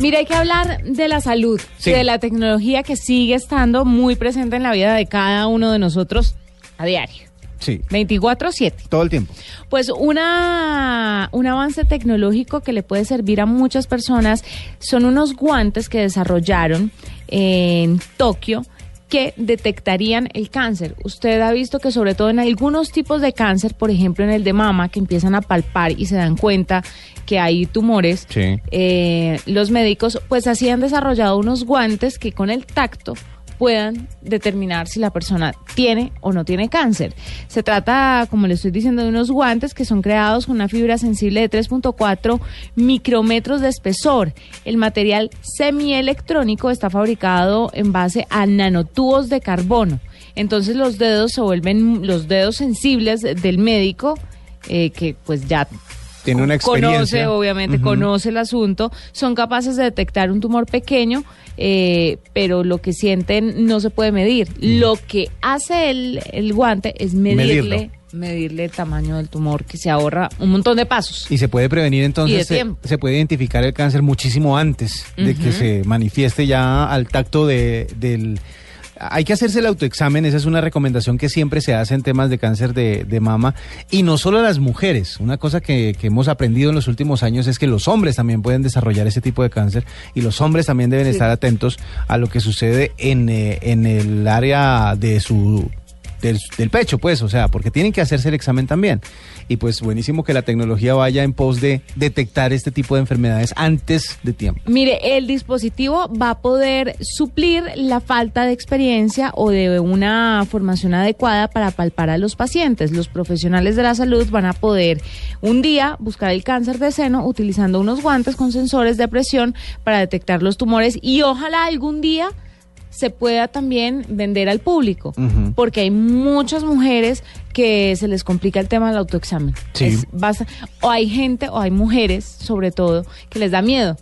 Mira, hay que hablar de la salud, Sí. de la tecnología que sigue estando muy presente en la vida de cada uno de nosotros a diario. Sí, 24/7. todo el tiempo. Pues una, un avance tecnológico que le puede servir a muchas personas son unos guantes que desarrollaron en Tokio que detectarían el cáncer. Usted ha visto que sobre todo en algunos tipos de cáncer, por ejemplo en el de mama, que empiezan a palpar y se dan cuenta que hay tumores, Sí. eh, los médicos pues así han desarrollado unos guantes que con el tacto puedan determinar si la persona tiene o no tiene cáncer. Se trata, como le estoy diciendo, de unos guantes que son creados con una fibra sensible de 3.4 micrómetros de espesor. El material semielectrónico está fabricado en base a nanotubos de carbono. Entonces los dedos se vuelven los dedos sensibles del médico, eh, que pues ya Tiene una experiencia. Conoce, obviamente, conoce el asunto. Son capaces de detectar un tumor pequeño, eh, pero lo que sienten no se puede medir. Lo que hace el, el guante es medirle, Medirlo. medirle el tamaño del tumor, que se ahorra un montón de pasos. Y se puede prevenir entonces, se, puede identificar el cáncer muchísimo antes de que se manifieste ya al tacto de, del... Hay que hacerse el autoexamen, esa es una recomendación que siempre se hace en temas de cáncer de, de mama. Y no solo a las mujeres, una cosa que, que hemos aprendido en los últimos años es que los hombres también pueden desarrollar ese tipo de cáncer y los hombres también deben Sí. estar atentos a lo que sucede en, eh, en el área de su del, pecho, pues, o sea, porque tienen que hacerse el examen también. Y pues buenísimo que la tecnología vaya en pos de detectar este tipo de enfermedades antes de tiempo. Mire, el dispositivo va a poder suplir la falta de experiencia o de una formación adecuada para palpar a los pacientes. Los profesionales de la salud van a poder un día buscar el cáncer de seno utilizando unos guantes con sensores de presión para detectar los tumores y ojalá algún día se pueda también vender al público, porque hay muchas mujeres que se les complica el tema del autoexamen. Sí. Es basta- o hay gente, o hay mujeres, sobre todo, que les da miedo.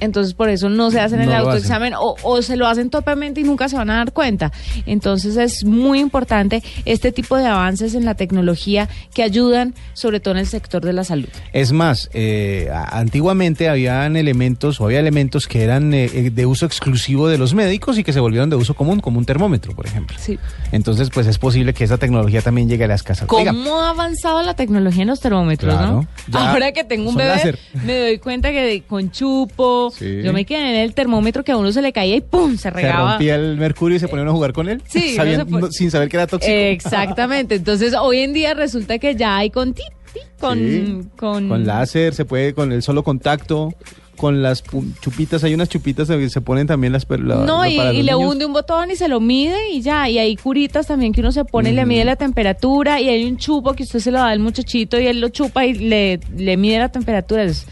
Entonces por eso no se hacen el No autoexamen o, o se lo hacen topemente y nunca se van a dar cuenta. Entonces es muy importante este tipo de avances en la tecnología que ayudan sobre todo en el sector de la salud. Es más, eh, antiguamente habían elementos o había elementos que eran eh, eh, de uso exclusivo de los médicos y que se volvieron de uso común, como un termómetro, por ejemplo. Sí. Entonces, pues es posible que esa tecnología también llegue a las casas. Oiga, ¿Cómo ha avanzado la tecnología en los termómetros, Claro, no? Ahora que tengo un bebé, láser. me doy cuenta que con chupo, Sí. yo me quedé en el termómetro que a uno se le caía y ¡pum! se se regaba. rompía el mercurio y se ponían a jugar con él, Sí, se no- sin saber que era tóxico. Exactamente. Entonces, hoy en día resulta que ya hay con ti, ti, con, Sí, con, Con láser, se puede con el solo contacto, con las chupitas, hay unas chupitas que se ponen también las per- la- No, y, le hunde un botón y se lo mide y ya. Y hay curitas también que uno se pone y le mide la temperatura. Y hay un chupo que usted se lo da al muchachito y él lo chupa y le, le mide la temperatura. Es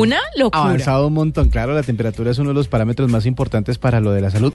una locura. avanzado un montón. Claro, la temperatura es uno de los parámetros más importantes para lo de la salud.